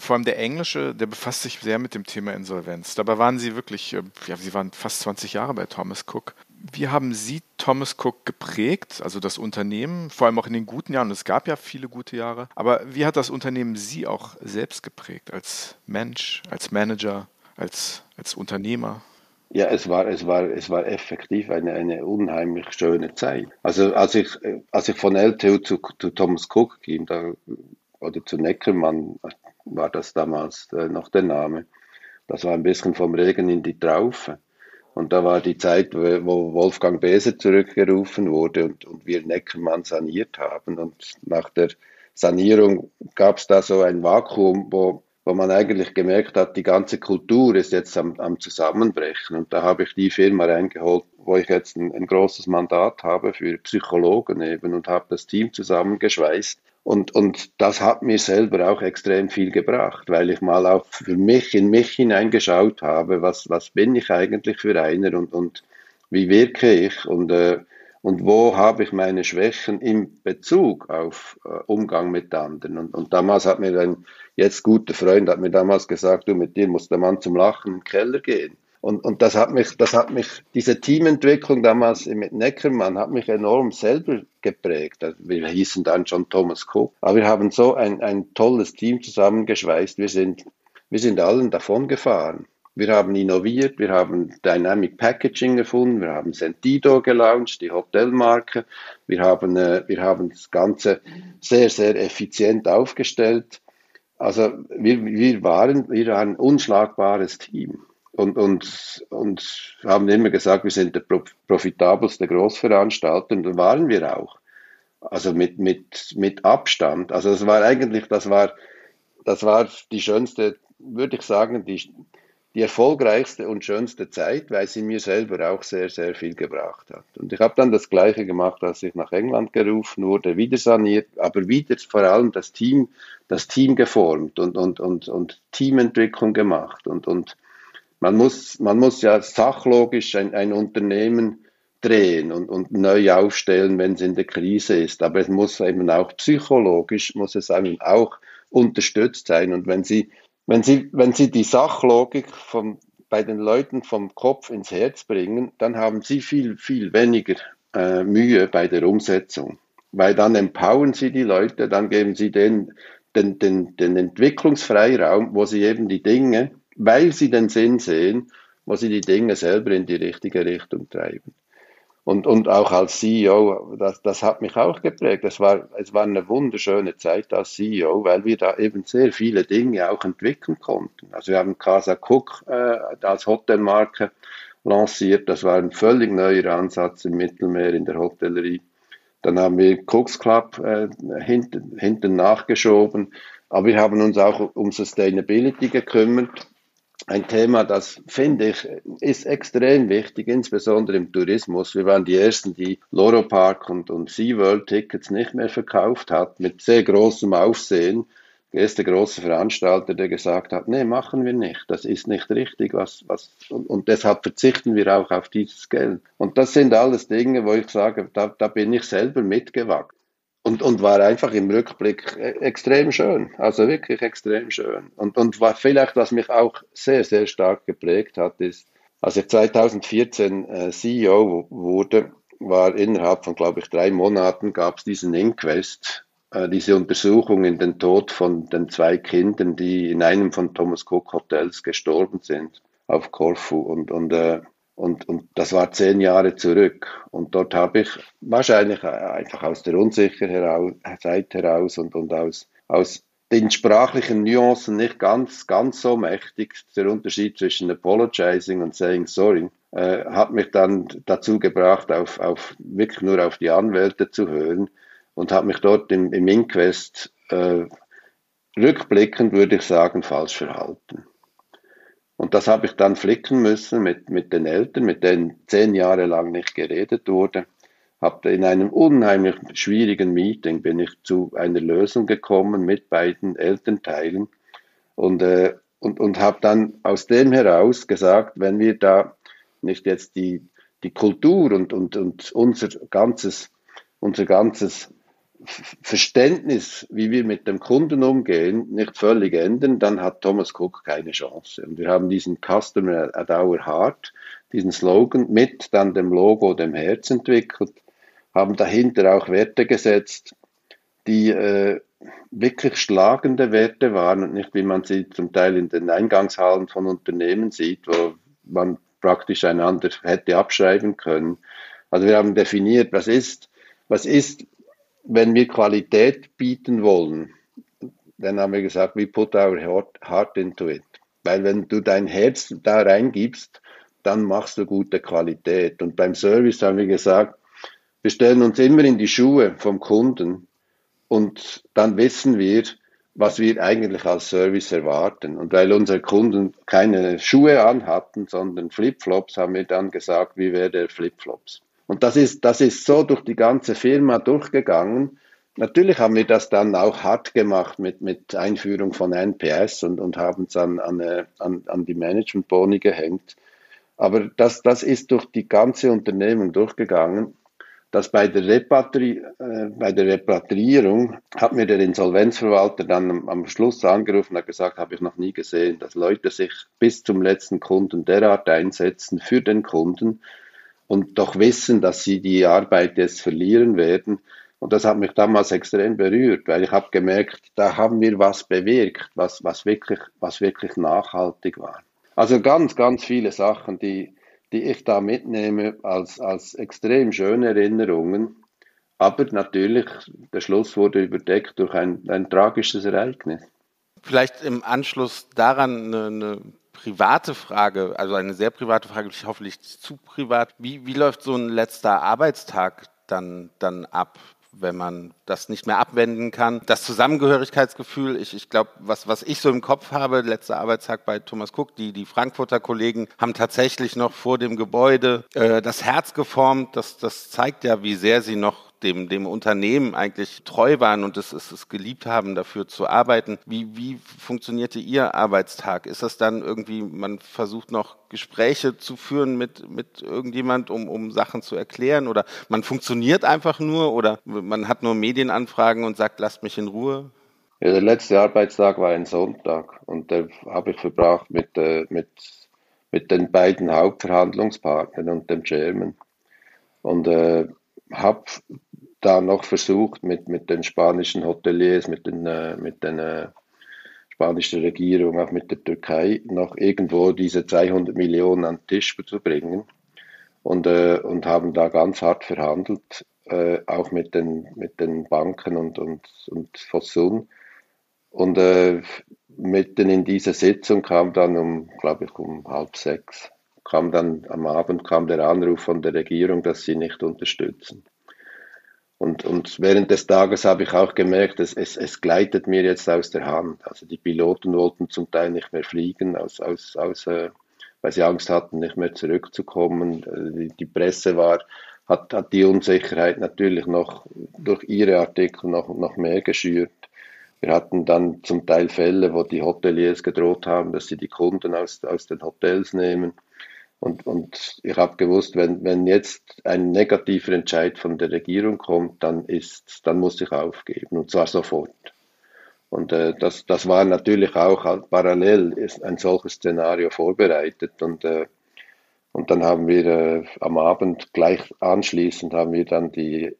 Speaker 2: vor allem der englische, der befasst sich sehr mit dem Thema Insolvenz. Dabei waren Sie wirklich, äh, ja, Sie waren fast 20 Jahre bei Thomas Cook. Wie haben Sie Thomas Cook geprägt, also das Unternehmen, vor allem auch in den guten Jahren? Es gab ja viele gute Jahre. Aber wie hat das Unternehmen Sie auch selbst geprägt, als Mensch, als Manager, als, als Unternehmer?
Speaker 3: Ja, es war, es war, es war effektiv eine, eine unheimlich schöne Zeit. Also als ich, als ich von LTU zu, zu Thomas Cook ging, da, oder zu Neckermann, war das damals äh, noch der Name. Das war ein bisschen vom Regen in die Traufe. Und da war die Zeit, wo Wolfgang Beser zurückgerufen wurde und, und wir Neckermann saniert haben. Und nach der Sanierung gab es da so ein Vakuum, wo, wo man eigentlich gemerkt hat, die ganze Kultur ist jetzt am, am Zusammenbrechen. Und da habe ich die Firma reingeholt, wo ich jetzt ein, ein großes Mandat habe für Psychologen eben und habe das Team zusammengeschweißt und, und das hat mir selber auch extrem viel gebracht, weil ich mal auch für mich in mich hineingeschaut habe, was, was bin ich eigentlich für einer und, und wie wirke ich und, äh, und wo habe ich meine Schwächen im Bezug auf äh, Umgang mit anderen. Und, und damals hat mir ein jetzt guter Freund hat mir damals gesagt, du mit dir muss der Mann zum Lachen im Keller gehen. Und, und das hat mich, das hat mich, diese Teamentwicklung damals mit Neckermann hat mich enorm selber geprägt. Also wir hießen dann schon Thomas Cook. Aber wir haben so ein, ein tolles Team zusammengeschweißt. Wir sind, wir sind allen davon gefahren. Wir haben innoviert, wir haben Dynamic Packaging erfunden, wir haben Sentido gelauncht, die Hotelmarke. Wir haben, äh, wir haben das Ganze sehr, sehr effizient aufgestellt. Also wir, wir, waren, wir waren ein unschlagbares Team und, und, und haben immer gesagt, wir sind der profitabelste Großveranstalter und waren wir auch. Also mit, mit, mit Abstand. Also das war eigentlich, das war, das war die schönste, würde ich sagen, die, die erfolgreichste und schönste Zeit, weil sie mir selber auch sehr, sehr viel gebracht hat. Und ich habe dann das Gleiche gemacht, als ich nach England gerufen wurde, wieder saniert, aber wieder vor allem das Team, das Team geformt und, und, und, und Teamentwicklung gemacht und, und man muss, man muss ja sachlogisch ein, ein Unternehmen drehen und, und neu aufstellen, wenn es in der Krise ist. Aber es muss eben auch psychologisch, muss es eben auch unterstützt sein. Und wenn Sie, wenn Sie, wenn Sie die Sachlogik vom, bei den Leuten vom Kopf ins Herz bringen, dann haben Sie viel, viel weniger äh, Mühe bei der Umsetzung. Weil dann empowern Sie die Leute, dann geben Sie denen den, den, den Entwicklungsfreiraum, wo sie eben die Dinge weil sie den Sinn sehen, wo sie die Dinge selber in die richtige Richtung treiben. Und, und auch als CEO, das, das hat mich auch geprägt. Es war, es war eine wunderschöne Zeit als CEO, weil wir da eben sehr viele Dinge auch entwickeln konnten. Also wir haben Casa Cook äh, als Hotelmarke lanciert. Das war ein völlig neuer Ansatz im Mittelmeer in der Hotellerie. Dann haben wir Cooks Club äh, hinten, hinten nachgeschoben. Aber wir haben uns auch um Sustainability gekümmert ein Thema, das finde ich, ist extrem wichtig, insbesondere im Tourismus. Wir waren die Ersten, die Loro Park und, und SeaWorld Tickets nicht mehr verkauft hat, mit sehr großem Aufsehen. Der erste große Veranstalter, der gesagt hat, nee, machen wir nicht, das ist nicht richtig, was, was, und, und deshalb verzichten wir auch auf dieses Geld. Und das sind alles Dinge, wo ich sage, da, da bin ich selber mitgewachsen und, und war einfach im Rückblick e, extrem schön, also wirklich extrem schön. Und, und war vielleicht, was mich auch sehr, sehr stark geprägt hat, ist, als ich 2014 äh, CEO wurde, war innerhalb von, glaube ich, drei Monaten gab es diesen Inquest äh, diese Untersuchung in den Tod von den zwei Kindern, die in einem von Thomas Cook Hotels gestorben sind auf Korfu. Und, und, äh, und, und das war zehn Jahre zurück. Und dort habe ich wahrscheinlich einfach aus der Unsicherheit heraus und, und aus, aus den sprachlichen Nuancen nicht ganz, ganz so mächtig, der Unterschied zwischen apologizing und saying sorry, äh, hat mich dann dazu gebracht, auf, auf, wirklich nur auf die Anwälte zu hören und habe mich dort im, im Inquest äh, rückblickend, würde ich sagen, falsch verhalten. Und das habe ich dann flicken müssen mit, mit den Eltern, mit denen zehn Jahre lang nicht geredet wurde. Habe in einem unheimlich schwierigen Meeting bin ich zu einer Lösung gekommen mit beiden Elternteilen und, äh, und, und habe dann aus dem heraus gesagt, wenn wir da nicht jetzt die, die Kultur und, und, und unser ganzes, unser ganzes Verständnis, wie wir mit dem Kunden umgehen, nicht völlig ändern, dann hat Thomas Cook keine Chance. Und wir haben diesen Customer at our heart, diesen Slogan mit dann dem Logo, dem Herz entwickelt, haben dahinter auch Werte gesetzt, die äh, wirklich schlagende Werte waren und nicht, wie man sie zum Teil in den Eingangshallen von Unternehmen sieht, wo man praktisch einander hätte abschreiben können. Also wir haben definiert, was ist, was ist wenn wir Qualität bieten wollen, dann haben wir gesagt, we put our heart into it. Weil wenn du dein Herz da reingibst, dann machst du gute Qualität. Und beim Service haben wir gesagt, wir stellen uns immer in die Schuhe vom Kunden und dann wissen wir, was wir eigentlich als Service erwarten. Und weil unsere Kunden keine Schuhe anhatten, sondern Flipflops, haben wir dann gesagt, wie wäre der Flipflops? Und das ist, das ist so durch die ganze Firma durchgegangen. Natürlich haben wir das dann auch hart gemacht mit, mit Einführung von NPS und, und haben es an, an, an, an die Management-Boni gehängt. Aber das, das ist durch die ganze Unternehmung durchgegangen dass bei der, Repatri äh, bei der Repatriierung hat mir der Insolvenzverwalter dann am, am Schluss angerufen und hat gesagt, habe ich noch nie gesehen, dass Leute sich bis zum letzten Kunden derart einsetzen für den Kunden, und doch wissen, dass sie die Arbeit jetzt verlieren werden. Und das hat mich damals extrem berührt, weil ich habe gemerkt, da haben wir was bewirkt, was, was, wirklich, was wirklich nachhaltig war. Also ganz, ganz viele Sachen, die, die ich da mitnehme als, als extrem schöne Erinnerungen. Aber natürlich, der Schluss wurde überdeckt durch ein, ein tragisches Ereignis.
Speaker 1: Vielleicht im Anschluss daran eine, eine private Frage, also eine sehr private Frage, hoffentlich zu privat. Wie, wie läuft so ein letzter Arbeitstag dann, dann ab? wenn man das nicht mehr abwenden kann. Das Zusammengehörigkeitsgefühl, ich, ich glaube, was, was ich so im Kopf habe, letzter Arbeitstag bei Thomas Cook, die, die Frankfurter Kollegen haben tatsächlich noch vor dem Gebäude äh, das Herz geformt. Das, das zeigt ja, wie sehr sie noch dem, dem Unternehmen eigentlich treu waren und es, es, es geliebt haben, dafür zu arbeiten. Wie, wie funktionierte Ihr Arbeitstag? Ist das dann irgendwie, man versucht noch Gespräche zu führen mit, mit irgendjemand, um, um Sachen zu erklären oder man funktioniert einfach nur oder man hat nur Medienanfragen und sagt, lasst mich in Ruhe?
Speaker 3: Ja, der letzte Arbeitstag war ein Sonntag und der habe ich verbracht mit, äh, mit, mit den beiden Hauptverhandlungspartnern und dem Chairman. Und äh, habe da noch versucht, mit, mit den spanischen Hoteliers, mit den, äh, mit den äh, spanischen Regierung, auch mit der Türkei, noch irgendwo diese 200 Millionen an den Tisch zu bringen. Und, äh, und haben da ganz hart verhandelt, äh, auch mit den, mit den Banken und, und, und Fosun. Und äh, mitten in dieser Sitzung kam dann um, glaube ich, um halb sechs, kam dann am Abend kam der Anruf von der Regierung, dass sie nicht unterstützen. Und, und während des Tages habe ich auch gemerkt, es, es, es gleitet mir jetzt aus der Hand. Also die Piloten wollten zum Teil nicht mehr fliegen, aus, aus, aus, äh, weil sie Angst hatten, nicht mehr zurückzukommen. Äh, die, die Presse war, hat, hat die Unsicherheit natürlich noch durch ihre Artikel noch, noch mehr geschürt. Wir hatten dann zum Teil Fälle, wo die Hoteliers gedroht haben, dass sie die Kunden aus, aus den Hotels nehmen. Und, und ich habe gewusst, wenn, wenn jetzt ein negativer Entscheid von der Regierung kommt, dann ist, dann muss ich aufgeben und zwar sofort. Und äh, das, das war natürlich auch halt parallel ein solches Szenario vorbereitet und äh, und dann haben wir äh, am Abend gleich anschließend haben wir dann die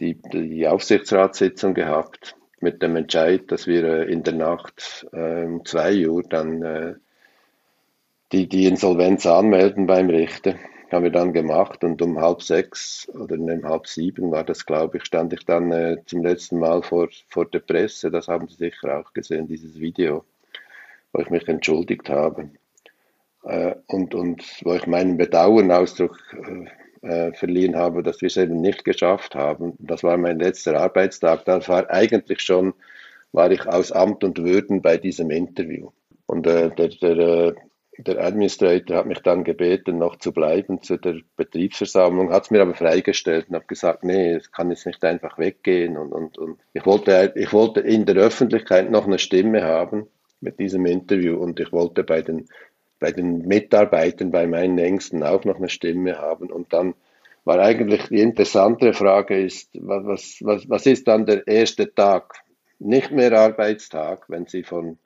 Speaker 3: die, die Aufsichtsratssitzung gehabt mit dem Entscheid, dass wir äh, in der Nacht äh, um zwei Uhr dann äh, die, die Insolvenz anmelden beim Richter. Haben wir dann gemacht und um halb sechs oder um halb sieben war das, glaube ich, stand ich dann äh, zum letzten Mal vor, vor der Presse. Das haben Sie sicher auch gesehen, dieses Video, wo ich mich entschuldigt habe. Äh, und, und wo ich meinen Bedauern Ausdruck äh, äh, verliehen habe, dass wir es eben nicht geschafft haben. Das war mein letzter Arbeitstag. Das war eigentlich schon, war ich aus Amt und Würden bei diesem Interview. Und äh, der, der, äh, der Administrator hat mich dann gebeten, noch zu bleiben zu der Betriebsversammlung, hat es mir aber freigestellt und habe gesagt, nee, es kann jetzt nicht einfach weggehen. Und, und, und ich, wollte, ich wollte in der Öffentlichkeit noch eine Stimme haben mit diesem Interview und ich wollte bei den, bei den Mitarbeitern, bei meinen Ängsten auch noch eine Stimme haben. Und dann war eigentlich die interessantere Frage ist, was, was, was ist dann der erste Tag? Nicht mehr Arbeitstag, wenn Sie von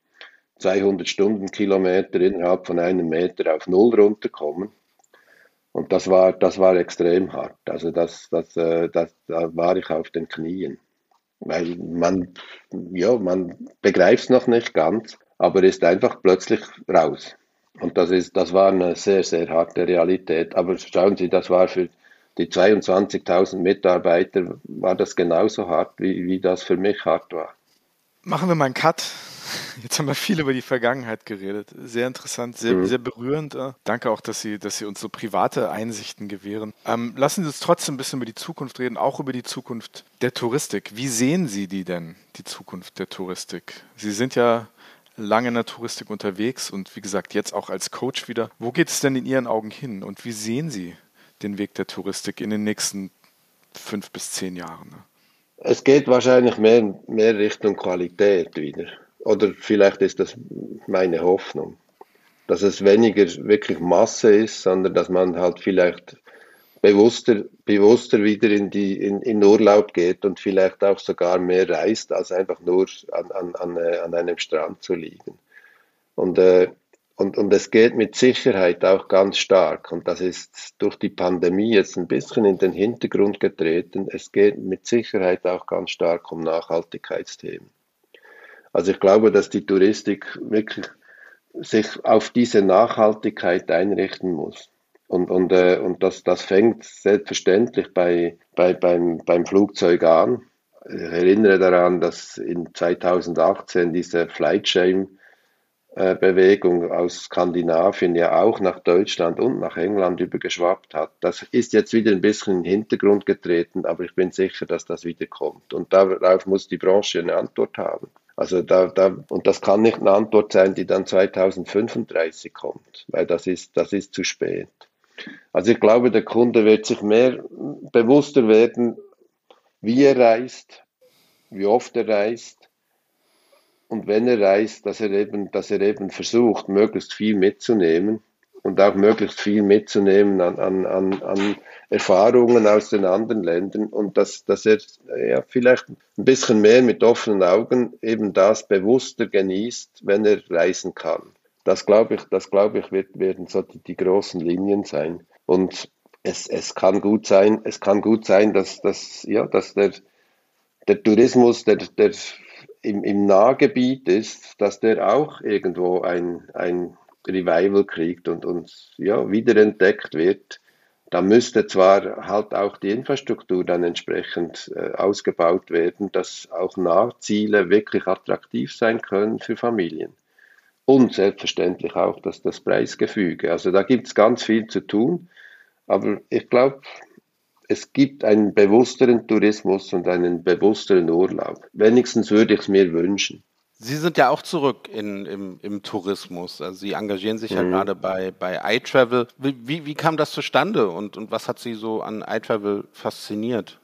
Speaker 3: 200 Stundenkilometer innerhalb von einem Meter auf Null runterkommen. Und das war, das war extrem hart. Also das, das, äh, das, da war ich auf den Knien. Weil man, ja, man begreift es noch nicht ganz, aber ist einfach plötzlich raus. Und das ist, das war eine sehr, sehr harte Realität. Aber schauen Sie, das war für die 22.000 Mitarbeiter, war das genauso hart, wie, wie das für mich hart war.
Speaker 2: Machen wir mal einen Cut Jetzt haben wir viel über die Vergangenheit geredet. Sehr interessant, sehr, mhm. sehr berührend. Danke auch, dass Sie, dass Sie uns so private Einsichten gewähren. Ähm, lassen Sie uns trotzdem ein bisschen über die Zukunft reden, auch über die Zukunft der Touristik. Wie sehen Sie die denn, die Zukunft der Touristik? Sie sind ja lange in der Touristik unterwegs und wie gesagt, jetzt auch als Coach wieder. Wo geht es denn in Ihren Augen hin und wie sehen Sie den Weg der Touristik in den nächsten fünf bis zehn Jahren?
Speaker 3: Es geht wahrscheinlich mehr, mehr Richtung Qualität wieder. Oder vielleicht ist das meine Hoffnung, dass es weniger wirklich Masse ist, sondern dass man halt vielleicht bewusster, bewusster wieder in, die, in, in Urlaub geht und vielleicht auch sogar mehr reist, als einfach nur an, an, an, äh, an einem Strand zu liegen. Und, äh, und, und es geht mit Sicherheit auch ganz stark, und das ist durch die Pandemie jetzt ein bisschen in den Hintergrund getreten, es geht mit Sicherheit auch ganz stark um Nachhaltigkeitsthemen. Also ich glaube, dass die Touristik wirklich sich auf diese Nachhaltigkeit einrichten muss. Und, und, äh, und das, das fängt selbstverständlich bei, bei, beim, beim Flugzeug an. Ich erinnere daran, dass in 2018 diese Flightshame Bewegung aus Skandinavien ja auch nach Deutschland und nach England übergeschwappt hat. Das ist jetzt wieder ein bisschen in den Hintergrund getreten, aber ich bin sicher, dass das wieder kommt. Und darauf muss die Branche eine Antwort haben. Also da, da, und das kann nicht eine Antwort sein, die dann 2035 kommt, weil das ist, das ist zu spät. Also ich glaube, der Kunde wird sich mehr bewusster werden, wie er reist, wie oft er reist und wenn er reist, dass er eben, dass er eben versucht, möglichst viel mitzunehmen und auch möglichst viel mitzunehmen an, an, an, an Erfahrungen aus den anderen Ländern und dass, dass er ja, vielleicht ein bisschen mehr mit offenen Augen eben das bewusster genießt, wenn er reisen kann. Das glaube ich, das glaube ich, wird, werden so die, die großen Linien sein. Und es, es kann gut sein, es kann gut sein, dass, dass, ja, dass der, der Tourismus, der, der im, im Nahgebiet ist, dass der auch irgendwo ein, ein Revival kriegt und uns ja, wiederentdeckt wird, da müsste zwar halt auch die Infrastruktur dann entsprechend äh, ausgebaut werden, dass auch Nahziele wirklich attraktiv sein können für Familien. Und selbstverständlich auch dass das Preisgefüge. Also da gibt es ganz viel zu tun. Aber ich glaube, es gibt einen bewussteren Tourismus und einen bewussteren Urlaub. Wenigstens würde ich es mir wünschen.
Speaker 1: Sie sind ja auch zurück in, im, im Tourismus. Also Sie engagieren sich mhm. ja gerade bei, bei iTravel. Wie, wie kam das zustande und, und was hat Sie so an iTravel fasziniert?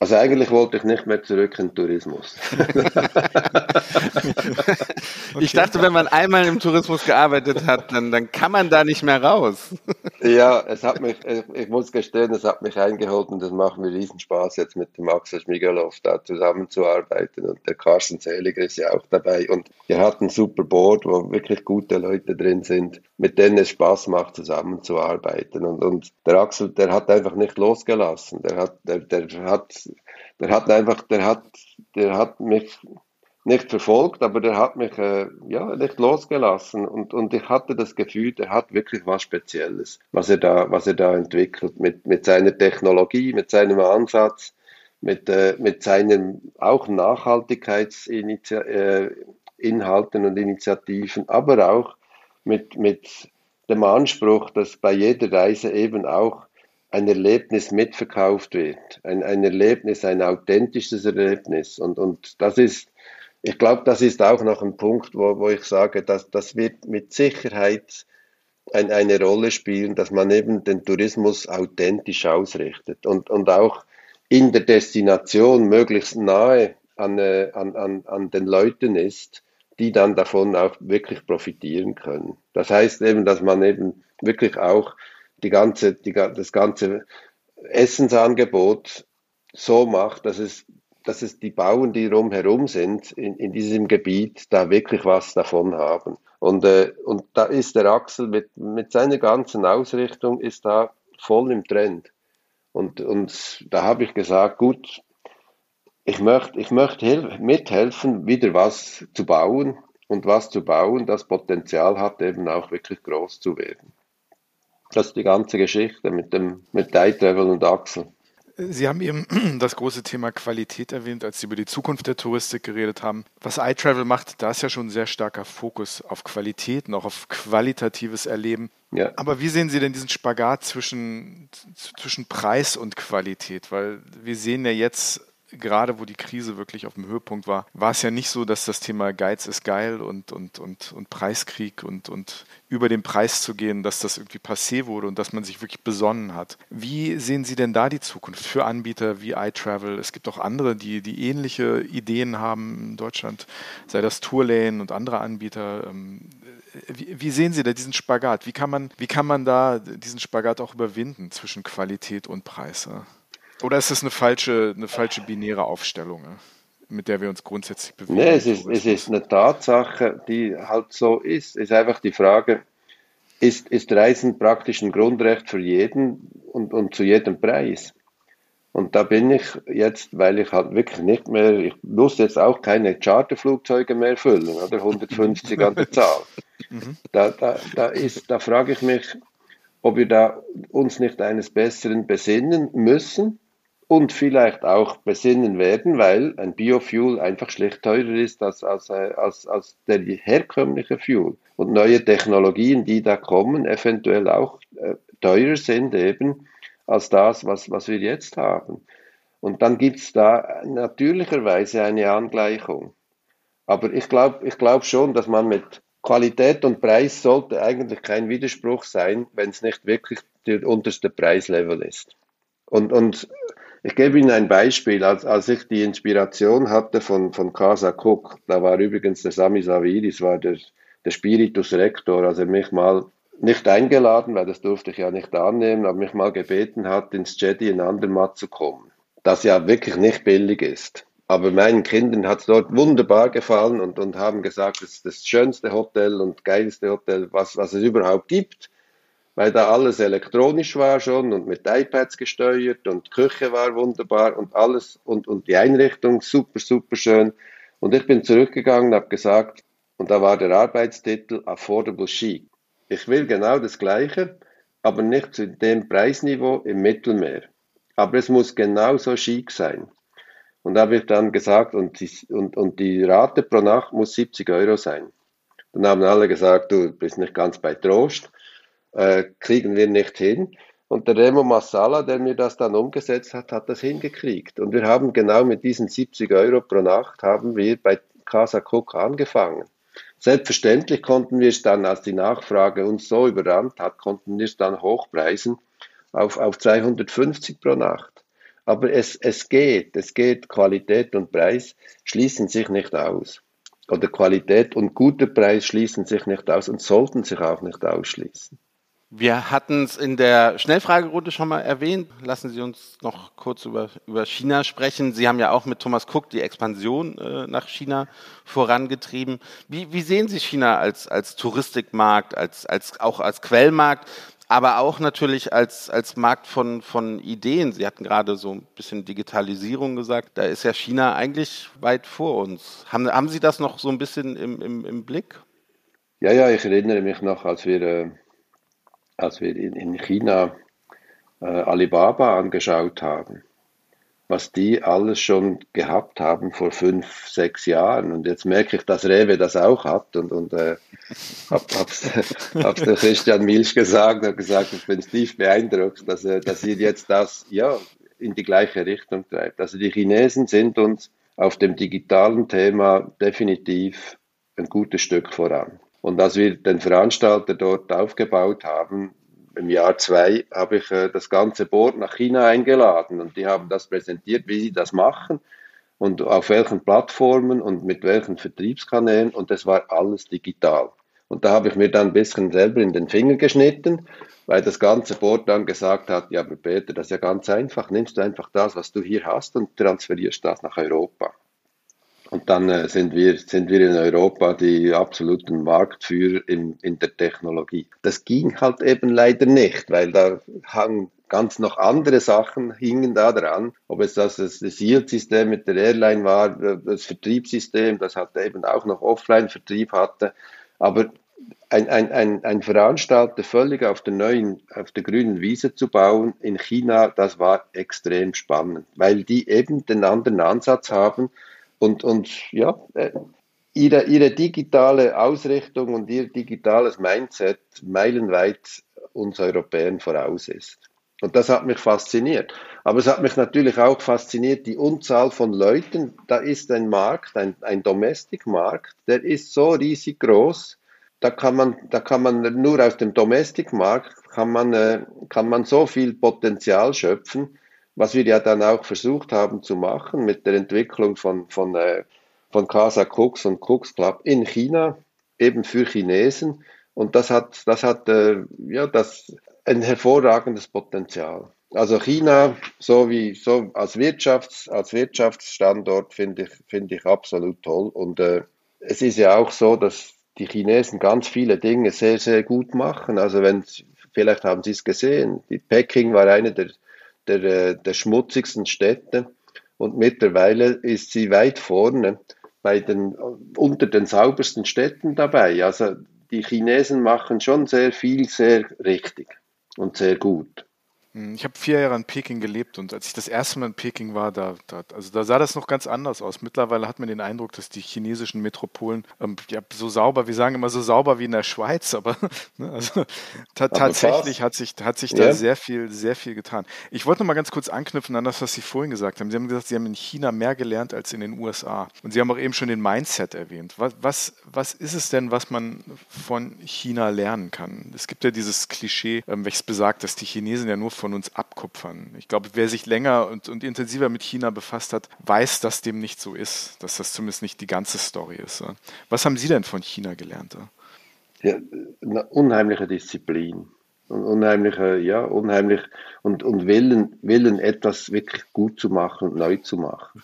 Speaker 3: Also eigentlich wollte ich nicht mehr zurück in den Tourismus.
Speaker 1: ich dachte, wenn man einmal im Tourismus gearbeitet hat, dann, dann kann man da nicht mehr raus.
Speaker 3: ja, es hat mich, ich muss gestehen, es hat mich eingeholt und es macht mir riesen Spaß, jetzt mit dem Axel Schmigelow da zusammenzuarbeiten. Und der Carsten Seliger ist ja auch dabei. Und er hat ein super Board, wo wirklich gute Leute drin sind, mit denen es Spaß macht, zusammenzuarbeiten. Und, und der Axel, der hat einfach nicht losgelassen. Der hat, der, der hat der hat einfach, der hat, der hat mich nicht verfolgt, aber der hat mich äh, ja nicht losgelassen. Und, und ich hatte das Gefühl, der hat wirklich was Spezielles, was er da, was er da entwickelt mit, mit seiner Technologie, mit seinem Ansatz, mit, äh, mit seinen auch Nachhaltigkeitsinhalten äh, und Initiativen, aber auch mit, mit dem Anspruch, dass bei jeder Reise eben auch ein Erlebnis mitverkauft wird. Ein, ein Erlebnis, ein authentisches Erlebnis. Und, und das ist, ich glaube, das ist auch noch ein Punkt, wo, wo ich sage, dass das wird mit Sicherheit ein, eine Rolle spielen, dass man eben den Tourismus authentisch ausrichtet und, und auch in der Destination möglichst nahe an, äh, an, an, an den Leuten ist, die dann davon auch wirklich profitieren können. Das heißt eben, dass man eben wirklich auch die ganze, die, das ganze Essensangebot so macht, dass es dass es die Bauern, die rumherum sind, in, in diesem Gebiet, da wirklich was davon haben. Und, äh, und da ist der Axel mit, mit seiner ganzen Ausrichtung ist da voll im Trend. Und, und da habe ich gesagt, gut, ich möchte, ich möchte mithelfen, wieder was zu bauen und was zu bauen, das Potenzial hat, eben auch wirklich groß zu werden. Das ist die ganze Geschichte mit dem mit Travel und Axel.
Speaker 2: Sie haben eben das große Thema Qualität erwähnt, als Sie über die Zukunft der Touristik geredet haben. Was iTravel macht, da ist ja schon ein sehr starker Fokus auf Qualität, noch auf qualitatives Erleben. Ja. Aber wie sehen Sie denn diesen Spagat zwischen, zwischen Preis und Qualität? Weil wir sehen ja jetzt gerade wo die Krise wirklich auf dem Höhepunkt war, war es ja nicht so, dass das Thema Geiz ist geil und, und, und, und Preiskrieg und, und über den Preis zu gehen, dass das irgendwie passé wurde und dass man sich wirklich besonnen hat. Wie sehen Sie denn da die Zukunft für Anbieter wie iTravel? Es gibt auch andere, die, die ähnliche Ideen haben in Deutschland, sei das Tourlane und andere Anbieter. Ähm, wie, sehen Sie da diesen Spagat? Wie kann, man, wie kann man da diesen Spagat auch überwinden zwischen Qualität und Preis? Oder ist das eine falsche, eine falsche binäre Aufstellung, mit der wir uns grundsätzlich bewegen?
Speaker 3: Nee, es ist, es ist eine Tatsache, die halt so ist. Es ist einfach die Frage, ist, ist Reisen praktisch ein Grundrecht für jeden und, und zu jedem Preis? Und da bin ich jetzt, weil ich halt wirklich nicht mehr, ich muss jetzt auch keine Charterflugzeuge mehr füllen, oder 150 an der Zahl. Mhm. Da, da, da, ist, da frage ich mich, ob wir da uns nicht eines Besseren besinnen müssen und vielleicht auch besinnen werden, weil ein Biofuel einfach schlecht teurer ist als, als, äh, als, als der herkömmliche Fuel. Und neue Technologien, die da kommen, eventuell auch äh, teurer sind eben als das, was, was wir jetzt haben. Und dann gibt es da natürlicherweise eine Angleichung. Aber ich glaube ich glaub schon, dass man mit Qualität und Preis sollte eigentlich kein Widerspruch sein, wenn es nicht wirklich der unterste Preislevel ist. Und, und ich gebe Ihnen ein Beispiel. Als, als ich die Inspiration hatte von, von Casa Cook, da war übrigens der Sami Saviris, war der, der Spiritus Rector, als er mich mal nicht eingeladen, weil das durfte ich ja nicht annehmen, aber mich mal gebeten hat, ins Jedi in Andermatt zu kommen. Das ja wirklich nicht billig ist. Aber meinen Kindern hat es dort wunderbar gefallen und, und haben gesagt, es ist das schönste Hotel und geilste Hotel, was, was es überhaupt gibt weil da alles elektronisch war schon und mit iPads gesteuert und Küche war wunderbar und alles und, und die Einrichtung super, super schön. Und ich bin zurückgegangen und habe gesagt, und da war der Arbeitstitel Affordable Chic. Ich will genau das Gleiche, aber nicht zu dem Preisniveau im Mittelmeer. Aber es muss genauso chic sein. Und da habe ich dann gesagt, und die, und, und die Rate pro Nacht muss 70 Euro sein. Dann haben alle gesagt, du bist nicht ganz bei Trost äh, kriegen wir nicht hin. Und der Remo Massala, der mir das dann umgesetzt hat, hat das hingekriegt. Und wir haben genau mit diesen 70 Euro pro Nacht haben wir bei Casa Cook angefangen. Selbstverständlich konnten wir es dann, als die Nachfrage uns so überrannt hat, konnten wir es dann hochpreisen auf, auf 250 pro Nacht. Aber es, es geht, es geht, Qualität und Preis schließen sich nicht aus. Oder Qualität und guter Preis schließen sich nicht aus und sollten sich auch nicht ausschließen.
Speaker 1: Wir hatten es in der Schnellfragerunde schon mal erwähnt. Lassen Sie uns noch kurz über, über China sprechen. Sie haben ja auch mit Thomas Cook die Expansion äh, nach China vorangetrieben. Wie, wie sehen Sie China als, als Touristikmarkt, als, als, auch als Quellmarkt? aber auch natürlich als, als Markt von, von Ideen. Sie hatten gerade so ein bisschen Digitalisierung gesagt. Da ist ja China eigentlich weit vor uns. Haben, haben Sie das noch so ein bisschen im, im, im Blick?
Speaker 3: Ja, ja, ich erinnere mich noch, als wir, äh, als wir in, in China äh, Alibaba angeschaut haben was die alles schon gehabt haben vor fünf, sechs Jahren. Und jetzt merke ich, dass Rewe das auch hat und, und äh, habe hab's, hab's der Christian Milch gesagt und gesagt, ich bin tief beeindruckt, dass, dass ihr jetzt das ja in die gleiche Richtung treibt. Also die Chinesen sind uns auf dem digitalen Thema definitiv ein gutes Stück voran. Und als wir den Veranstalter dort aufgebaut haben, im Jahr zwei habe ich äh, das ganze Board nach China eingeladen und die haben das präsentiert, wie sie das machen und auf welchen Plattformen und mit welchen Vertriebskanälen und das war alles digital. Und da habe ich mir dann ein bisschen selber in den Finger geschnitten, weil das ganze Board dann gesagt hat, ja, aber Peter, das ist ja ganz einfach, nimmst du einfach das, was du hier hast und transferierst das nach Europa. Und dann äh, sind, wir, sind wir in Europa die absoluten Marktführer in, in der Technologie. Das ging halt eben leider nicht, weil da hangen ganz noch andere Sachen hingen da dran. Ob es das, das, Yield-System mit der Airline war, das Vertriebssystem, das hat eben auch noch Offline-Vertrieb hatte. Aber ein, ein, ein, ein Veranstalter völlig auf der neuen, auf der grünen Wiese zu bauen in China, das war extrem spannend, weil die eben den anderen Ansatz haben und, und ja, äh, ihre, ihre digitale Ausrichtung und ihr digitales Mindset meilenweit uns Europäern voraus ist. Und das hat mich fasziniert. Aber es hat mich natürlich auch fasziniert, die Unzahl von Leuten. Da ist ein Markt, ein, ein Domestic-Markt, der ist so riesig groß. Da kann man, da kann man nur aus dem Domestic-Markt kann man, äh, kann man so viel Potenzial schöpfen was wir ja dann auch versucht haben zu machen mit der Entwicklung von, von, äh, von Casa Cooks und Cooks Club in China, eben für Chinesen. Und das hat, das hat äh, ja, das ein hervorragendes Potenzial. Also China, so wie so als Wirtschafts, als Wirtschaftsstandort finde ich, finde ich absolut toll. Und äh, es ist ja auch so, dass die Chinesen ganz viele Dinge sehr, sehr gut machen. Also wenn, vielleicht haben Sie es gesehen, die Peking war eine der der, äh, der schmutzigsten Städte und mittlerweile ist sie weit vorne bei den, unter den saubersten Städten dabei. Also die Chinesen machen schon sehr viel, sehr richtig und sehr gut.
Speaker 2: Hm, ich habe vier Jahre in Peking gelebt und als ich das erste Mal in Peking war, da, da, also da sah das noch ganz anders aus. Mittlerweile hat man den Eindruck, dass die chinesischen Metropolen ähm, ja, so sauber, wir sagen immer so sauber wie in der Schweiz, aber ne, also, ta tatsächlich hat sich, hat sich da sehr viel, sehr viel getan. Ich wollte noch mal ganz kurz anknüpfen an das, was Sie vorhin gesagt haben. Sie haben gesagt, Sie haben in China mehr gelernt als in den USA. Und Sie haben auch eben schon den Mindset erwähnt. Was, was, was ist es denn, was man von China lernen kann? Es gibt ja dieses Klischee, ähm, welches besagt, dass die Chinesen ja nur von uns abkupfern. Ich glaube, wer sich länger und, und intensiver mit China befasst hat, weiß, dass dem nicht so ist, dass das zumindest nicht die ganze Story ist. Was haben Sie denn von China gelernt?
Speaker 3: Ja, eine unheimliche Disziplin. Unheimliche, ja, unheimlich und, und Willen, Willen, etwas wirklich gut zu machen und neu zu machen.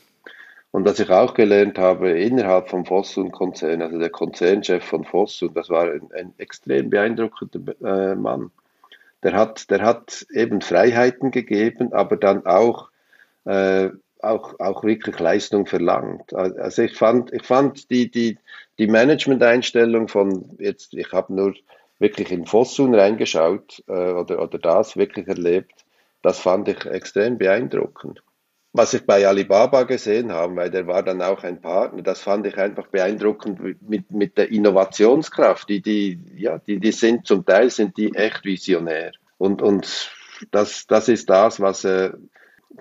Speaker 3: Und was ich auch gelernt habe, innerhalb vom Fosun-Konzern, also der Konzernchef von Fosun, das war ein, ein extrem beeindruckender äh, Mann der hat, der hat eben Freiheiten gegeben, aber dann auch, äh, auch, auch wirklich Leistung verlangt. Also ich fand, ich fand die, die, die Management-Einstellung von jetzt, ich habe nur wirklich in Fossun reingeschaut äh, oder, oder das wirklich erlebt, das fand ich extrem beeindruckend. Was ich bei Alibaba gesehen habe, weil der war dann auch ein Partner, das fand ich einfach beeindruckend mit, mit der Innovationskraft. Die, die, ja, die, die sind zum Teil sind die echt visionär. Und, und das, das ist das, was äh,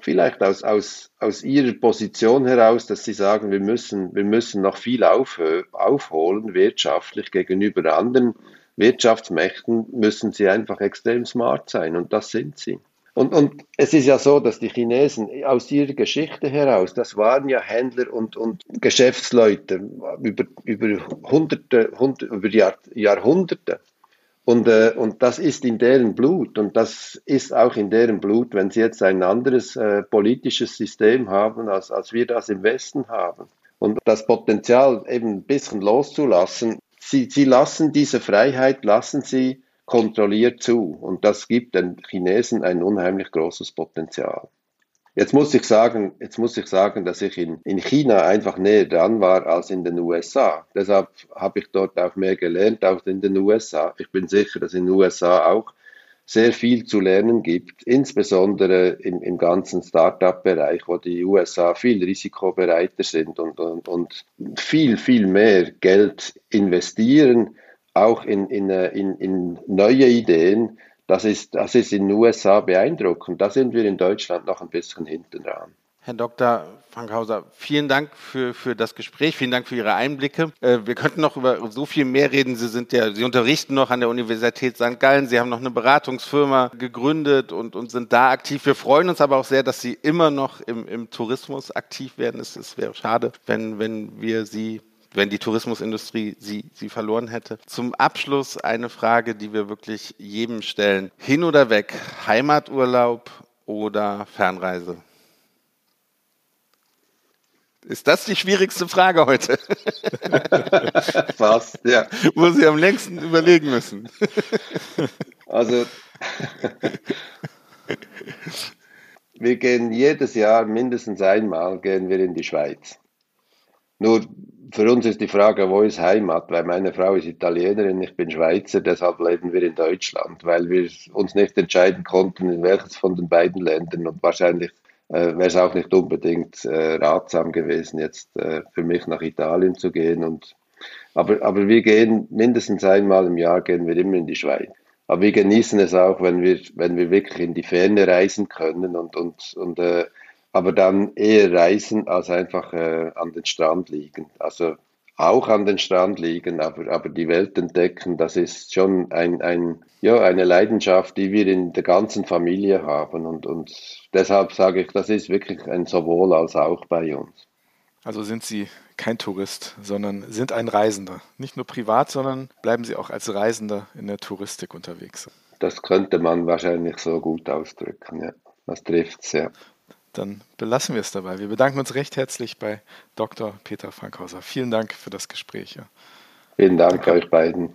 Speaker 3: vielleicht aus, aus, aus ihrer Position heraus, dass sie sagen, wir müssen, wir müssen noch viel auf, aufholen, wirtschaftlich gegenüber anderen Wirtschaftsmächten, müssen sie einfach extrem smart sein. Und das sind sie. Und, und es ist ja so, dass die Chinesen aus ihrer Geschichte heraus, das waren ja Händler und, und Geschäftsleute über, über Hunderte, Hundert, über Jahr, Jahrhunderte. Und, äh, und das ist in deren Blut und das ist auch in deren Blut, wenn sie jetzt ein anderes äh, politisches System haben, als, als wir das im Westen haben. Und das Potenzial eben ein bisschen loszulassen, sie, sie lassen diese Freiheit, lassen sie kontrolliert zu. Und das gibt den Chinesen ein unheimlich großes Potenzial. Jetzt muss ich sagen, jetzt muss ich sagen, dass ich in, in China einfach näher dran war als in den USA. Deshalb habe ich dort auch mehr gelernt, auch in den USA. Ich bin sicher, dass in den USA auch sehr viel zu lernen gibt, insbesondere im, im ganzen Startup-Bereich, wo die USA viel risikobereiter sind und, und, und viel, viel mehr Geld investieren, auch in, in, in, in neue Ideen, das ist, das ist in den USA beeindruckend. Da sind wir in Deutschland noch ein bisschen hinten dran.
Speaker 1: Herr Dr. Fankhauser, vielen Dank für, für das Gespräch, vielen Dank für Ihre Einblicke. Äh, wir könnten noch über so viel mehr reden. Sie sind ja, Sie unterrichten noch an der Universität St. Gallen. Sie haben noch eine Beratungsfirma gegründet und, und sind da aktiv. Wir freuen uns aber auch sehr, dass Sie immer noch im, im Tourismus aktiv werden. Es, es wäre schade, wenn, wenn wir Sie wenn die Tourismusindustrie sie, sie verloren hätte. Zum Abschluss eine Frage, die wir wirklich jedem stellen. Hin oder weg, Heimaturlaub oder Fernreise? Ist das die schwierigste Frage heute?
Speaker 3: Fast, ja.
Speaker 1: Wo Sie am längsten überlegen müssen.
Speaker 3: Also, wir gehen jedes Jahr mindestens einmal gehen wir in die Schweiz. Nur für uns ist die Frage, wo ist Heimat? Weil meine Frau ist Italienerin, ich bin Schweizer, deshalb leben wir in Deutschland, weil wir uns nicht entscheiden konnten, in welches von den beiden Ländern und wahrscheinlich äh, wäre es auch nicht unbedingt äh, ratsam gewesen, jetzt äh, für mich nach Italien zu gehen. Und, aber, aber wir gehen mindestens einmal im Jahr gehen wir immer in die Schweiz. Aber wir genießen es auch, wenn wir, wenn wir wirklich in die Ferne reisen können und, und, und äh, aber dann eher reisen als einfach äh, an den Strand liegen. Also auch an den Strand liegen, aber, aber die Welt entdecken, das ist schon ein, ein, ja, eine Leidenschaft, die wir in der ganzen Familie haben. Und, und deshalb sage ich, das ist wirklich ein sowohl als auch bei uns.
Speaker 2: Also sind Sie kein Tourist, sondern sind ein Reisender. Nicht nur privat, sondern bleiben Sie auch als Reisender in der Touristik unterwegs.
Speaker 3: Das könnte man wahrscheinlich so gut ausdrücken, ja. Das trifft es, ja
Speaker 2: dann belassen wir es dabei. Wir bedanken uns recht herzlich bei Dr. Peter Frankhauser. Vielen Dank für das Gespräch.
Speaker 3: Vielen Dank Danke. euch beiden.